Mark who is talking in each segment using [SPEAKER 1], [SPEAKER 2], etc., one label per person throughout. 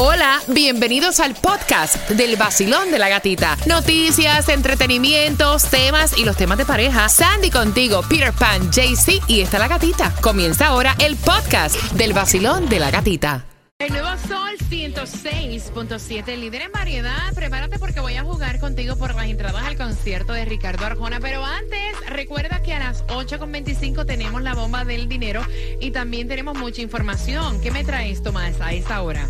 [SPEAKER 1] Hola, bienvenidos al podcast del vacilón de la gatita. Noticias, entretenimientos, temas y los temas de pareja. Sandy contigo, Peter Pan, JC y está la gatita. Comienza ahora el podcast del vacilón de la gatita. El nuevo Sol 106.7, líder en variedad. Prepárate porque voy a jugar contigo por las entradas al concierto de Ricardo Arjona. Pero antes, recuerda que a las 8.25 tenemos la bomba del dinero y también tenemos mucha información. ¿Qué me traes, Tomás, a esta hora?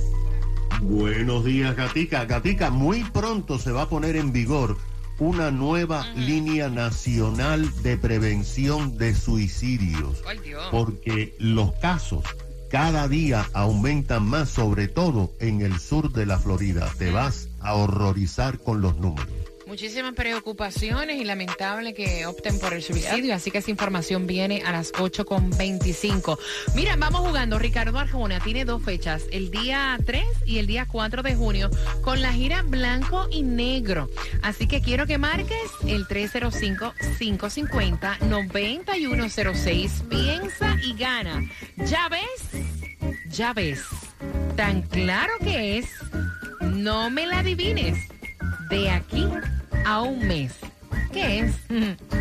[SPEAKER 2] Buenos días, Gatica. Gatica, muy pronto se va a poner en vigor una nueva línea nacional de prevención de suicidios. Porque los casos cada día aumentan más, sobre todo en el sur de la Florida. Te vas a horrorizar con los números.
[SPEAKER 1] Muchísimas preocupaciones y lamentable que opten por el suicidio, así que esa información viene a las 8.25. Mira, vamos jugando. Ricardo Arjona tiene dos fechas, el día 3 y el día 4 de junio, con la gira blanco y negro. Así que quiero que marques el 305-550-9106. Piensa y gana. ¿Ya ves? Ya ves. Tan claro que es. No me la adivines. De aquí a un mes. ¿Qué es?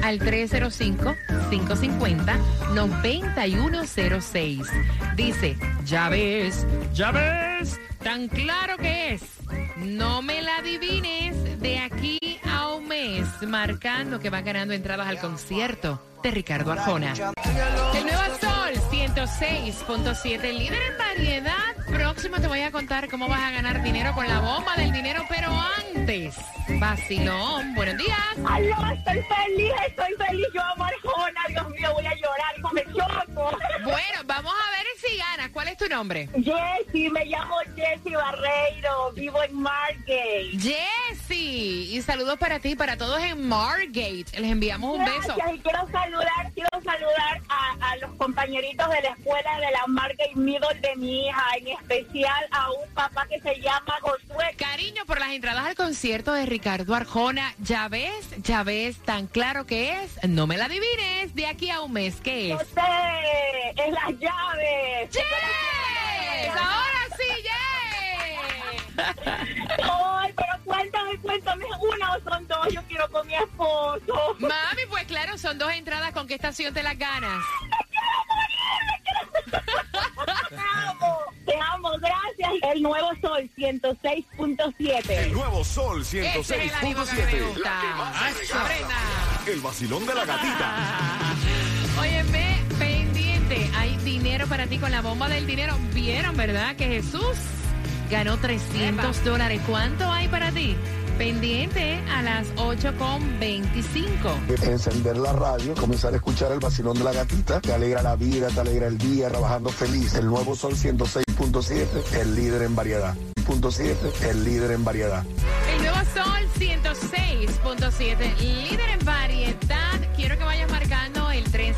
[SPEAKER 1] Al 305-550-9106. Dice, ya ves, ya ves, tan claro que es. No me la adivines de aquí a un mes, marcando que va ganando entradas al concierto de Ricardo Arjona. El Nuevo Sol 106.7, líder en variedad. Te voy a contar cómo vas a ganar dinero con la bomba del dinero, pero antes, vacilón, buenos días.
[SPEAKER 3] Ay, no, estoy feliz, estoy feliz. Yo amo Dios mío, voy a llorar y me choco.
[SPEAKER 1] Bueno, vamos a ver si ganas. ¿Cuál es tu nombre?
[SPEAKER 3] Jessy, me llamo Jessy Barreiro, vivo en Margate.
[SPEAKER 1] Jessy, y saludos para ti, para todos en Margate. Les enviamos un beso.
[SPEAKER 3] Y quiero saludar, quiero saludar a, a los compañeritos de la escuela de la Margate Middle de mi hija, en especial a un papá que se llama Josué.
[SPEAKER 1] Cariño por las entradas al concierto de Ricardo Arjona. Ya ves, ya ves, tan claro que es. No me la adivines de aquí a un mes. ¿Qué es?
[SPEAKER 3] No sé, es las llaves.
[SPEAKER 1] ¡Yes! Ahora sí, yes.
[SPEAKER 3] Ay, pero cuéntame, cuéntame, una o son dos, yo quiero con mi esposo.
[SPEAKER 1] Mami, pues claro, son dos entradas. ¿Con qué estación te las ganas?
[SPEAKER 3] Te amo, te amo, gracias. El nuevo sol 106.7.
[SPEAKER 4] El nuevo Sol
[SPEAKER 1] Ese es el ánimo que me
[SPEAKER 4] 106.7.
[SPEAKER 1] gusta.
[SPEAKER 4] La que más se pega.
[SPEAKER 1] Sabrina.
[SPEAKER 4] El vacilón de la gatita.
[SPEAKER 1] Óyeme, pendiente, hay dinero para ti con la bomba del dinero. Vieron, ¿verdad? Que Jesús ganó 300 dólares. ¿Cuánto hay para ti? Pendiente a las 8.25.
[SPEAKER 5] encender la radio, comenzar a escuchar el vacilón de la gatita, te alegra la vida, te alegra el día, trabajando feliz. El nuevo Sol 106.7, el líder en variedad. Punto 7, el líder en variedad.
[SPEAKER 1] El nuevo Sol 106.7, líder en variedad.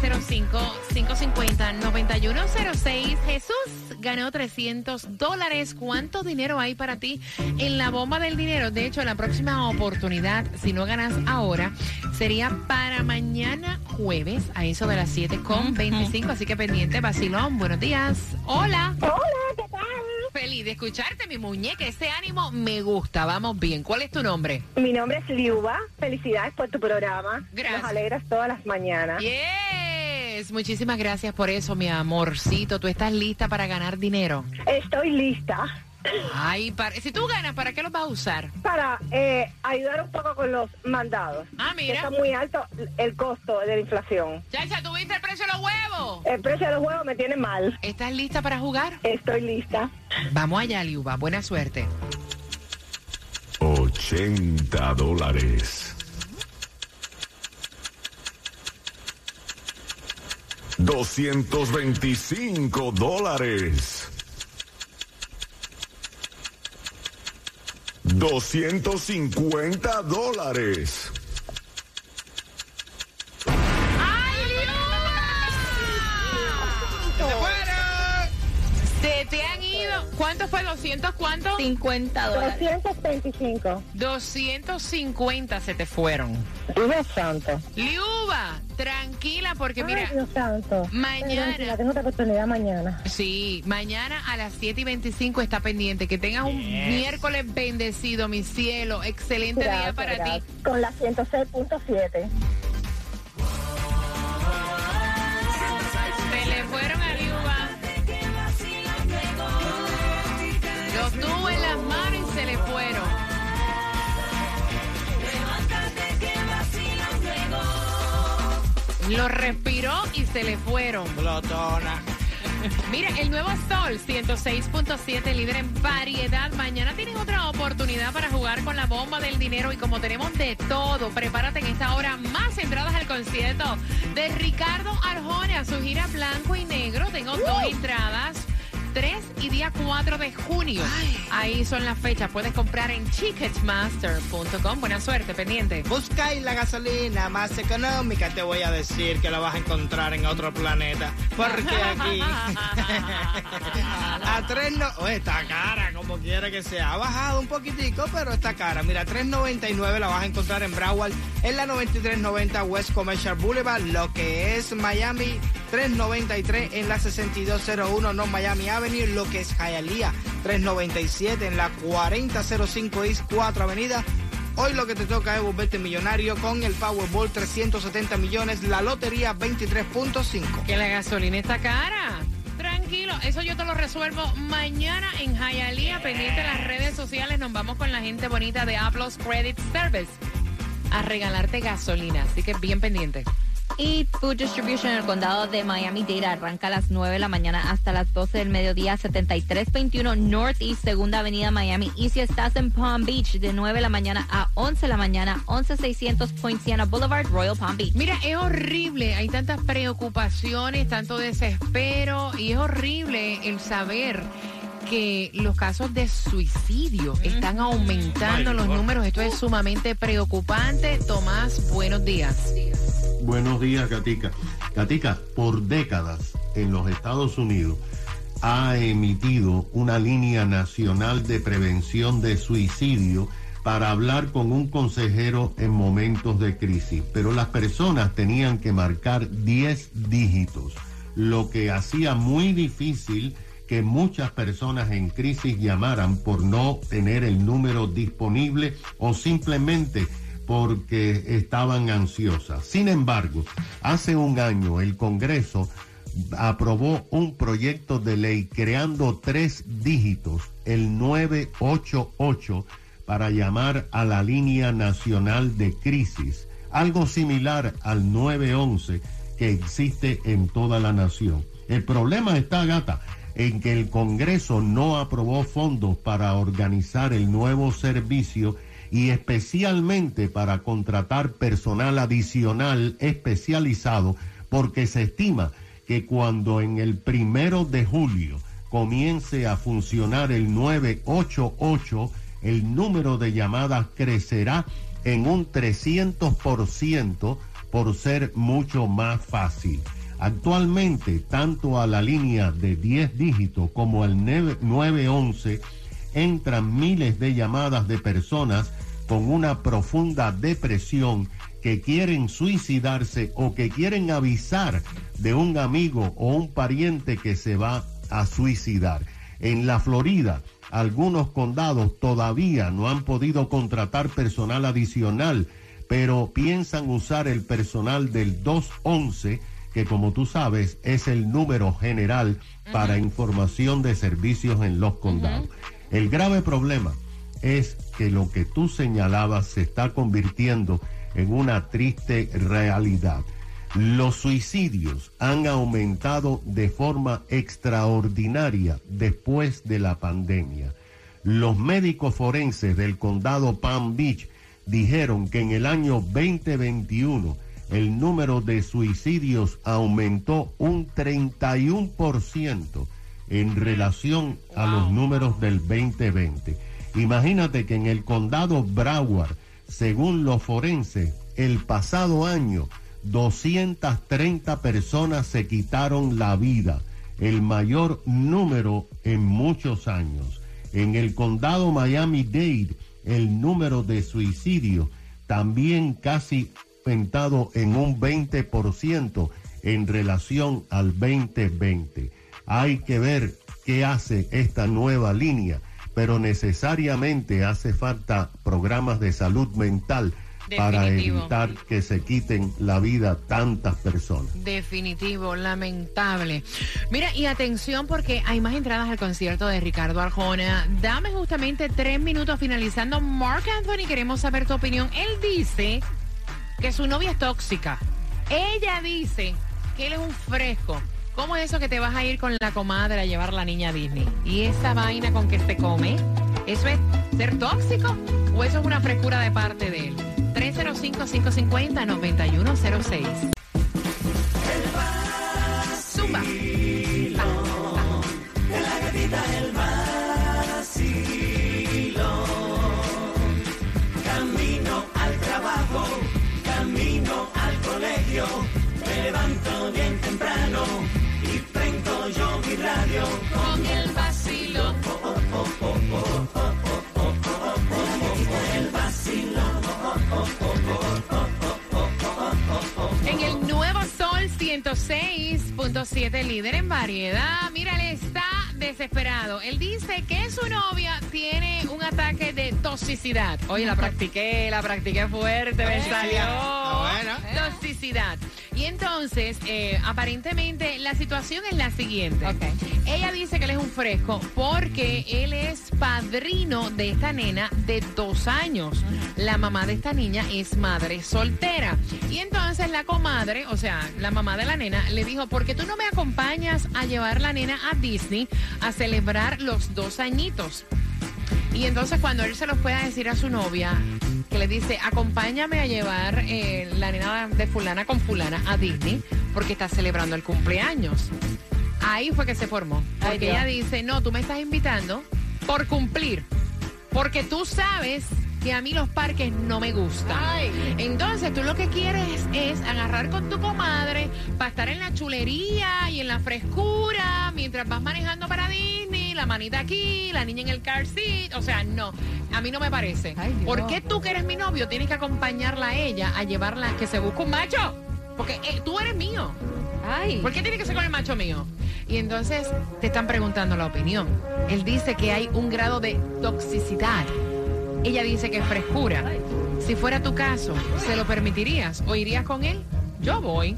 [SPEAKER 1] 305-550-9106. Jesús ganó 300 dólares. ¿Cuánto dinero hay para ti en la bomba del dinero? De hecho, la próxima oportunidad, si no ganas ahora, sería para mañana jueves a eso de las 7.25. Así que pendiente, vacilón. Buenos días. Hola.
[SPEAKER 3] Hola, ¿qué tal?
[SPEAKER 1] Feliz de escucharte, mi muñeca. Ese ánimo me gusta. Vamos bien. ¿Cuál es tu nombre?
[SPEAKER 3] Mi nombre es Liuba. Felicidades por tu programa.
[SPEAKER 1] Gracias.
[SPEAKER 3] Nos alegras todas las mañanas.
[SPEAKER 1] Muchísimas gracias por eso, mi amorcito. ¿Tú estás lista para ganar dinero?
[SPEAKER 3] Estoy lista
[SPEAKER 1] Ay, para- si tú ganas, ¿para qué los vas a usar?
[SPEAKER 3] para eh, ayudar un poco con los mandados.
[SPEAKER 1] Ah, mira.
[SPEAKER 3] Está muy alto el costo de la inflación.
[SPEAKER 1] Chacha, ¿tú viste el precio de los huevos?
[SPEAKER 3] El precio de los huevos me tiene mal.
[SPEAKER 1] ¿Estás lista para jugar?
[SPEAKER 3] Estoy lista.
[SPEAKER 1] Vamos allá, Liuba. Buena suerte.
[SPEAKER 4] 80 dólares. 225 dólares. 250 dólares.
[SPEAKER 1] ¿Cuánto fue ¿200 cuánto?
[SPEAKER 6] 50 dólares.
[SPEAKER 3] 225.
[SPEAKER 1] 250 se te fueron.
[SPEAKER 3] Dios santo.
[SPEAKER 1] Liuba, tranquila porque mira,
[SPEAKER 3] Ay, Dios santo.
[SPEAKER 1] mañana-
[SPEAKER 3] tengo otra oportunidad mañana.
[SPEAKER 1] sí, mañana a las 7 y 25 está pendiente. Que tengas un miércoles bendecido, mi cielo. Excelente día
[SPEAKER 3] Gracias,
[SPEAKER 1] para
[SPEAKER 3] gracias.
[SPEAKER 1] ti.
[SPEAKER 3] Con la 106.7.
[SPEAKER 1] Lo respiró y se le fueron.
[SPEAKER 7] Glotona.
[SPEAKER 1] Mira, el nuevo Sol 106.7, líder en variedad. Mañana tienes otra oportunidad para jugar con la bomba del dinero y como tenemos de todo, prepárate en esta hora más entradas al concierto de Ricardo Arjona, su gira blanco y negro. Tengo dos entradas. 3 y día 4 de junio. Ahí son las fechas. Puedes comprar en ticketmaster.com. Buena suerte, pendiente.
[SPEAKER 7] Buscáis la gasolina más económica, te voy a decir que la vas a encontrar en otro planeta. Porque aquí. a 3 no. Oh, está cara, como quiera que sea. Ha bajado un poquitico, pero está cara. Mira, 3.99 la vas a encontrar en Broward, en la 9390 West Commercial Boulevard, lo que es Miami. 393 en la 6201 No Miami Avenue, lo que es Hialeah. 397 en la 4005 East 4 Avenida. Hoy lo que te toca es volverte millonario con el Powerball 370 millones, la lotería 23.5.
[SPEAKER 1] Que la gasolina está cara. Tranquilo, eso yo te lo resuelvo mañana en Hialeah. Pendiente de las redes sociales, nos vamos con la gente bonita de Aplos Credit Service a regalarte gasolina. Así que bien pendiente.
[SPEAKER 6] Y Food Distribution en el condado de Miami-Dade arranca a las 9 de la mañana hasta las 12 del mediodía, 7321 Northeast, Segunda Avenida Miami. Y si estás en Palm Beach, de 9 de la mañana a 11 de la mañana, 11600 Point Siena Boulevard, Royal Palm Beach.
[SPEAKER 1] Mira, es horrible, hay tantas preocupaciones, tanto desespero y es horrible el saber que los casos de suicidio están aumentando los números. Esto es sumamente preocupante. Tomás, buenos días.
[SPEAKER 2] Buenos días, Gatica. Gatica, por décadas en los Estados Unidos ha emitido una línea nacional de prevención de suicidio para hablar con un consejero en momentos de crisis, pero las personas tenían que marcar 10 dígitos, lo que hacía muy difícil que muchas personas en crisis llamaran por no tener el número disponible o simplemente porque estaban ansiosas. Sin embargo, hace un año el Congreso aprobó un proyecto de ley creando tres dígitos, el 988, para llamar a la línea nacional de crisis, algo similar al 911 que existe en toda la nación. El problema está, gata, en que el Congreso no aprobó fondos para organizar el nuevo servicio y especialmente para contratar personal adicional especializado porque se estima que cuando en el primero de julio comience a funcionar el 988, el número de llamadas crecerá en un 300% por ser mucho más fácil. Actualmente, tanto a la línea de 10 dígitos como al 911 entran miles de llamadas de personas con una profunda depresión que quieren suicidarse o que quieren avisar de un amigo o un pariente que se va a suicidar. En la Florida, algunos condados todavía no han podido contratar personal adicional, pero piensan usar el personal del 211 que como tú sabes es el número general para información de servicios en los condados. El grave problema es que lo que tú señalabas se está convirtiendo en una triste realidad. Los suicidios han aumentado de forma extraordinaria después de la pandemia. Los médicos forenses del condado Palm Beach dijeron que en el año 2021 el número de suicidios aumentó un 31% en relación a los números del 2020. Imagínate que en el condado Broward, según los forenses, el pasado año 230 personas se quitaron la vida, el mayor número en muchos años. En el condado Miami-Dade, el número de suicidios también casi aumentado en un 20% en relación al 2020. Hay que ver qué hace esta nueva línea, pero necesariamente hace falta programas de salud mental para
[SPEAKER 1] Definitivo.
[SPEAKER 2] evitar que se quiten la vida tantas personas.
[SPEAKER 1] Definitivo, lamentable. Mira, y atención porque hay más entradas al concierto de Ricardo Arjona. Dame justamente tres minutos finalizando. Mark Anthony, queremos saber tu opinión. Él dice que su novia es tóxica. Ella dice que él es un fresco. ¿Cómo es eso que te vas a ir con la comadre a llevar la niña a Disney? ¿Y esa vaina con que se come? ¿Eso es ser tóxico o eso es una frescura de parte de él? 305-550-9106.
[SPEAKER 8] Y prendo yo mi radio.
[SPEAKER 1] Con el vacilo. En el nuevo Sol 106.7, líder en variedad. Mira, él está desesperado. Él dice que su novia tiene un ataque de toxicidad. Oye, la practiqué, la practiqué fuerte, me salió.
[SPEAKER 7] bueno.
[SPEAKER 1] Toxicidad. Y entonces, eh, aparentemente, la situación es la siguiente. Ella dice que él es un fresco porque él es padrino de esta nena de dos años. La mamá de esta niña es madre soltera. Y entonces la comadre, o sea, la mamá de la nena, le dijo, ¿por qué tú no me acompañas a llevar la nena a Disney a celebrar los dos añitos? Y entonces cuando él se lo fue a decir a su novia, le dice, acompáñame a llevar eh, la nena de fulana con fulana a Disney porque está celebrando el cumpleaños. Ahí fue que se formó.
[SPEAKER 6] Ay,
[SPEAKER 1] Porque
[SPEAKER 6] Dios.
[SPEAKER 1] ella dice, no, tú me estás invitando por cumplir. Porque tú sabes que a mí los parques no me gustan. Entonces tú lo que quieres es agarrar con tu comadre para estar en la chulería y en la frescura mientras vas manejando para Disney, la manita aquí, la niña en el car seat. O sea, no, a mí no me parece.
[SPEAKER 6] Ay.
[SPEAKER 1] ¿Por qué tú que eres mi novio tienes que acompañarla a ella a llevarla que se busque un macho? Porque eh, tú eres mío.
[SPEAKER 6] Ay.
[SPEAKER 1] ¿Por qué tiene que ser con el macho mío? Y entonces te están preguntando la opinión. Él dice que hay un grado de toxicidad. Ella dice que es frescura. Si fuera tu caso, ¿se lo permitirías o irías con él? Yo voy.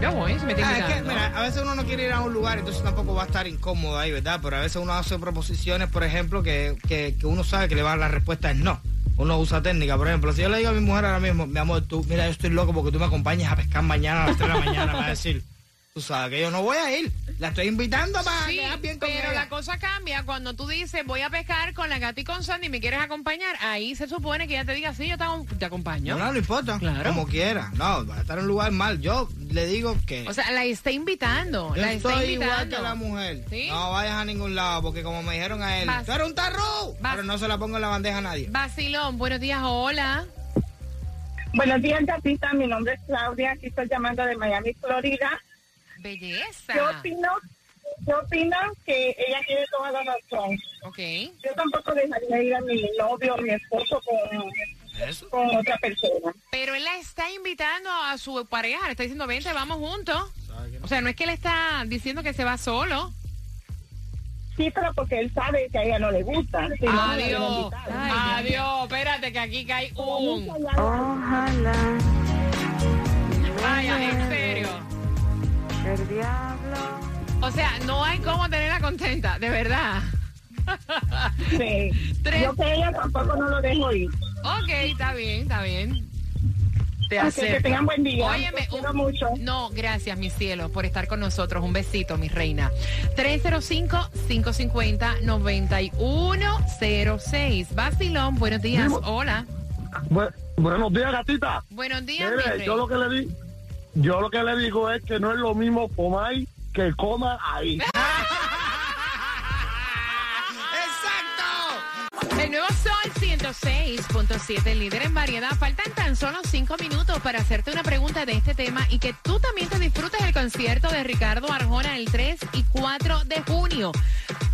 [SPEAKER 1] Yo voy, si me
[SPEAKER 7] Ah, es que, mira, a veces uno no quiere ir a un lugar, entonces tampoco va a estar incómodo ahí, ¿verdad? Pero a veces uno hace proposiciones, por ejemplo, que, que, que uno sabe que le va a dar la respuesta es no. Uno usa técnica, por ejemplo, si yo le digo a mi mujer ahora mismo, mi amor, tú, mira, yo estoy loco porque tú me acompañes a pescar mañana a las 3 de la mañana, me va a decir, tú sabes que yo no voy a ir, la estoy invitando para
[SPEAKER 1] Sí,
[SPEAKER 7] quedar bien con
[SPEAKER 1] pero
[SPEAKER 7] ella.
[SPEAKER 1] la cosa cambia cuando tú dices voy a pescar con la gata y con Sandy y me quieres acompañar. Ahí se supone que ella te diga sí, yo te, te acompaño.
[SPEAKER 7] No, no, no importa,
[SPEAKER 1] Claro.
[SPEAKER 7] como quiera, no, va a estar en un lugar mal, yo le digo que...
[SPEAKER 1] O sea, la está invitando.
[SPEAKER 7] Yo
[SPEAKER 1] la está
[SPEAKER 7] estoy
[SPEAKER 1] invitando.
[SPEAKER 7] igual que la mujer.
[SPEAKER 1] ¿Sí?
[SPEAKER 7] No vayas a ningún lado, porque como me dijeron a él,
[SPEAKER 1] Vas.
[SPEAKER 7] tú eres un tarro.
[SPEAKER 1] Vas.
[SPEAKER 7] Pero no se la pongo en la bandeja a nadie.
[SPEAKER 1] Vacilón, buenos días, hola.
[SPEAKER 3] Buenos días, Gatita. Mi nombre es Claudia. Aquí estoy llamando de Miami, Florida.
[SPEAKER 1] Belleza.
[SPEAKER 3] Yo opino, yo opino que ella tiene toda la razón.
[SPEAKER 1] Ok.
[SPEAKER 3] Yo tampoco dejaría ir a mi novio o mi esposo con,
[SPEAKER 7] Eso.
[SPEAKER 3] con otra persona.
[SPEAKER 1] Pero él la está invitando a su pareja, le está diciendo, vente, vamos juntos. O sea, no es que le está diciendo que se va solo.
[SPEAKER 3] Sí, pero porque él sabe que a ella no le gusta. Si no
[SPEAKER 1] Adiós. Adiós. Espérate que aquí cae un...
[SPEAKER 9] Ojalá
[SPEAKER 1] Vaya, en serio.
[SPEAKER 9] El diablo
[SPEAKER 1] O sea, no hay cómo tenerla contenta, de verdad.
[SPEAKER 3] Sí.
[SPEAKER 1] Tres.
[SPEAKER 3] Yo que ella tampoco no lo dejo ir.
[SPEAKER 1] Ok, está bien, está bien. Te
[SPEAKER 3] Así que tengan buen día.
[SPEAKER 1] Óyeme,
[SPEAKER 3] Los quiero
[SPEAKER 1] un-
[SPEAKER 3] mucho.
[SPEAKER 1] No, gracias, mi cielo, por estar con nosotros. Un besito, mi reina. 305-550-9106. Basilón, buenos días. Hola.
[SPEAKER 5] Bu- buenos días, gatita.
[SPEAKER 1] Buenos días, mi
[SPEAKER 5] Mire, yo lo que le di, yo lo que le digo es que no es lo mismo comer que coma ahí.
[SPEAKER 7] ¡Exacto!
[SPEAKER 1] El nuevo Sol 106.7, líder en variedad. Faltan tan solo cinco minutos para hacerte una pregunta de este tema y que tú también te disfrutes el concierto de Ricardo Arjona el 3 y 4 de junio.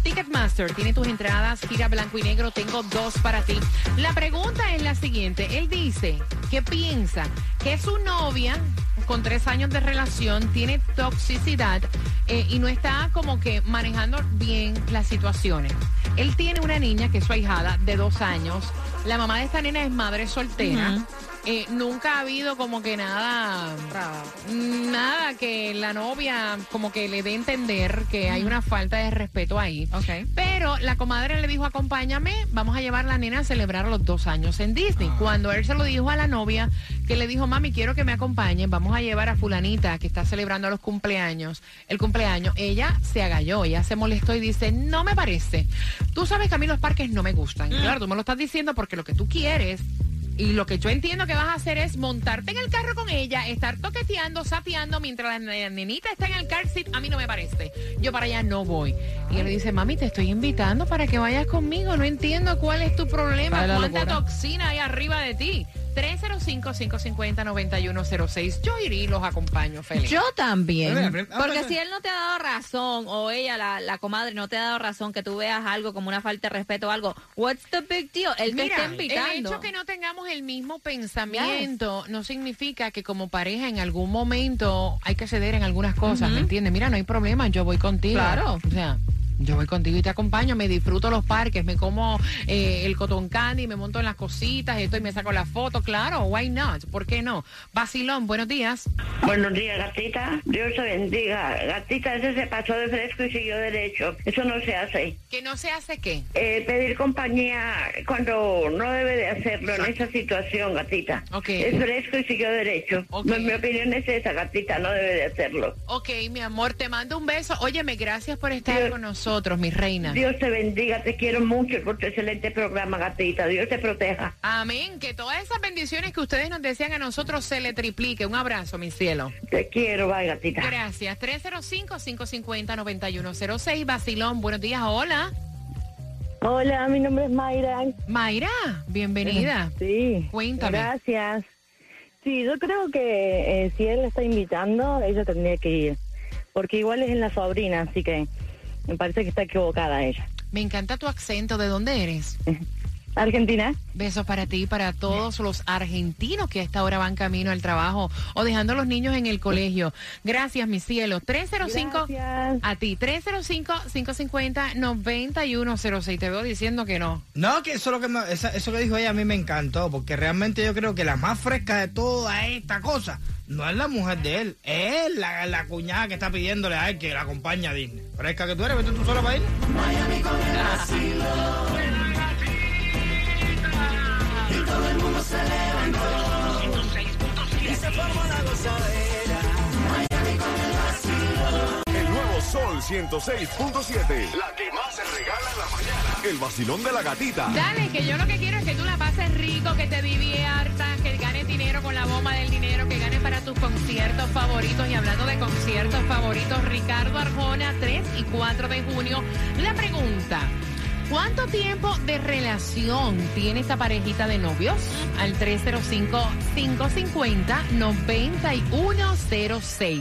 [SPEAKER 1] Ticketmaster tiene tus entradas, gira blanco y negro, tengo dos para ti. La pregunta es la siguiente, él dice que piensa que su novia con tres años de relación tiene toxicidad eh, y no está como que manejando bien las situaciones. Él tiene una niña que es su ahijada de dos años. La mamá de esta nena es madre soltera. Eh, nunca ha habido como que nada, nada que la novia como que le dé a entender que hay una falta de respeto ahí.
[SPEAKER 6] Ok.
[SPEAKER 1] Pero la comadre le dijo, acompáñame, vamos a llevar a la nena a celebrar los dos años en Disney. Cuando él se lo dijo a la novia, que le dijo, mami, quiero que me acompañen, vamos a llevar a fulanita que está celebrando los cumpleaños, el cumpleaños, ella se agalló, ella se molestó y dice, no me parece. Tú sabes que a mí los parques no me gustan. Claro, tú me lo estás diciendo porque lo que tú quieres y lo que yo entiendo que vas a hacer es montarte en el carro con ella, estar toqueteando, sapeando mientras la ne- nenita está en el car seat. A mí no me parece. Yo para allá no voy. Y él le dice, mami, te estoy invitando para que vayas conmigo. No entiendo cuál es tu problema.
[SPEAKER 6] ¿Cuál es la
[SPEAKER 1] ¿Cuánta
[SPEAKER 6] locura?
[SPEAKER 1] toxina hay arriba de ti? 305-550-9106. Yo iré y los acompaño, Feliz.
[SPEAKER 6] Yo también. Porque si él no te ha dado razón, o ella, la, la comadre, no te ha dado razón que tú veas algo como una falta de respeto o algo, what's the big deal? Él te
[SPEAKER 1] Mira,
[SPEAKER 6] está
[SPEAKER 1] el
[SPEAKER 6] invitando.
[SPEAKER 1] hecho que no tengamos el mismo pensamiento no significa que como pareja en algún momento hay que ceder en algunas cosas, ¿me entiendes? Mira, no hay problema, yo voy contigo.
[SPEAKER 6] Claro.
[SPEAKER 1] O sea, yo voy contigo y te acompaño, me disfruto los parques, me como eh, el cotton candy, me monto en las cositas, esto y me saco la foto, claro, why not? ¿Por qué no? Basilón, buenos días.
[SPEAKER 10] Buenos días, gatita. Dios te bendiga. Gatita, ese se pasó de fresco y siguió derecho. Eso no se hace.
[SPEAKER 1] ¿Que no se hace qué?
[SPEAKER 10] Eh, pedir compañía cuando no debe de hacerlo en esa situación, gatita.
[SPEAKER 1] Ok.
[SPEAKER 10] Es fresco y siguió derecho.
[SPEAKER 1] Ok.
[SPEAKER 10] Mi, mi opinión es esa, gatita. No debe de hacerlo.
[SPEAKER 1] Ok, mi amor, te mando un beso. Óyeme, gracias por estar
[SPEAKER 10] Dios-
[SPEAKER 1] con nosotros, mi reina.
[SPEAKER 10] Dios te bendiga. Te quiero mucho por tu excelente programa, gatita. Dios te proteja.
[SPEAKER 1] Amén. Que todas esas bendiciones que ustedes nos desean a nosotros se le triplique. Un abrazo, mi cielo.
[SPEAKER 10] Te quiero, bye, gatita.
[SPEAKER 1] Gracias. 305-550-9106. Basilón, buenos días. Hola.
[SPEAKER 3] Hola, mi nombre es Mayra.
[SPEAKER 1] Mayra, bienvenida.
[SPEAKER 3] Sí.
[SPEAKER 1] Cuéntame.
[SPEAKER 3] Gracias. Sí, yo creo que eh, si él la está invitando, ella tendría que ir. Porque igual es en la sobrina, así que me parece que está equivocada ella.
[SPEAKER 1] Me encanta tu acento. ¿De dónde eres?
[SPEAKER 3] Argentina.
[SPEAKER 1] Besos para ti y para todos los argentinos que a esta hora van camino al trabajo o dejando a los niños en el colegio. Gracias, mi cielo. 305
[SPEAKER 3] Gracias.
[SPEAKER 1] a ti. 305-550-9106. Te veo diciendo que no.
[SPEAKER 7] No, que eso, lo que me- eso que dijo ella a mí me encantó, porque realmente yo creo que la más fresca de toda esta cosa no es la mujer de él, es la, la cuñada que está pidiéndole a él que la acompañe a Disney. Fresca que tú eres, vete tú sola para ir.
[SPEAKER 4] El nuevo Sol 106.7. La que más se regala en la mañana. El vacilón de la gatita.
[SPEAKER 1] Dale, que yo lo que quiero es que tú la pases rico, que te diviertas, que ganes dinero con la bomba del dinero, que ganes para tus conciertos favoritos. Y hablando de conciertos favoritos, Ricardo Arjona, 3 y 4 de junio. La pregunta. ¿Cuánto tiempo de relación tiene esta parejita de novios? Al 305-550-9106.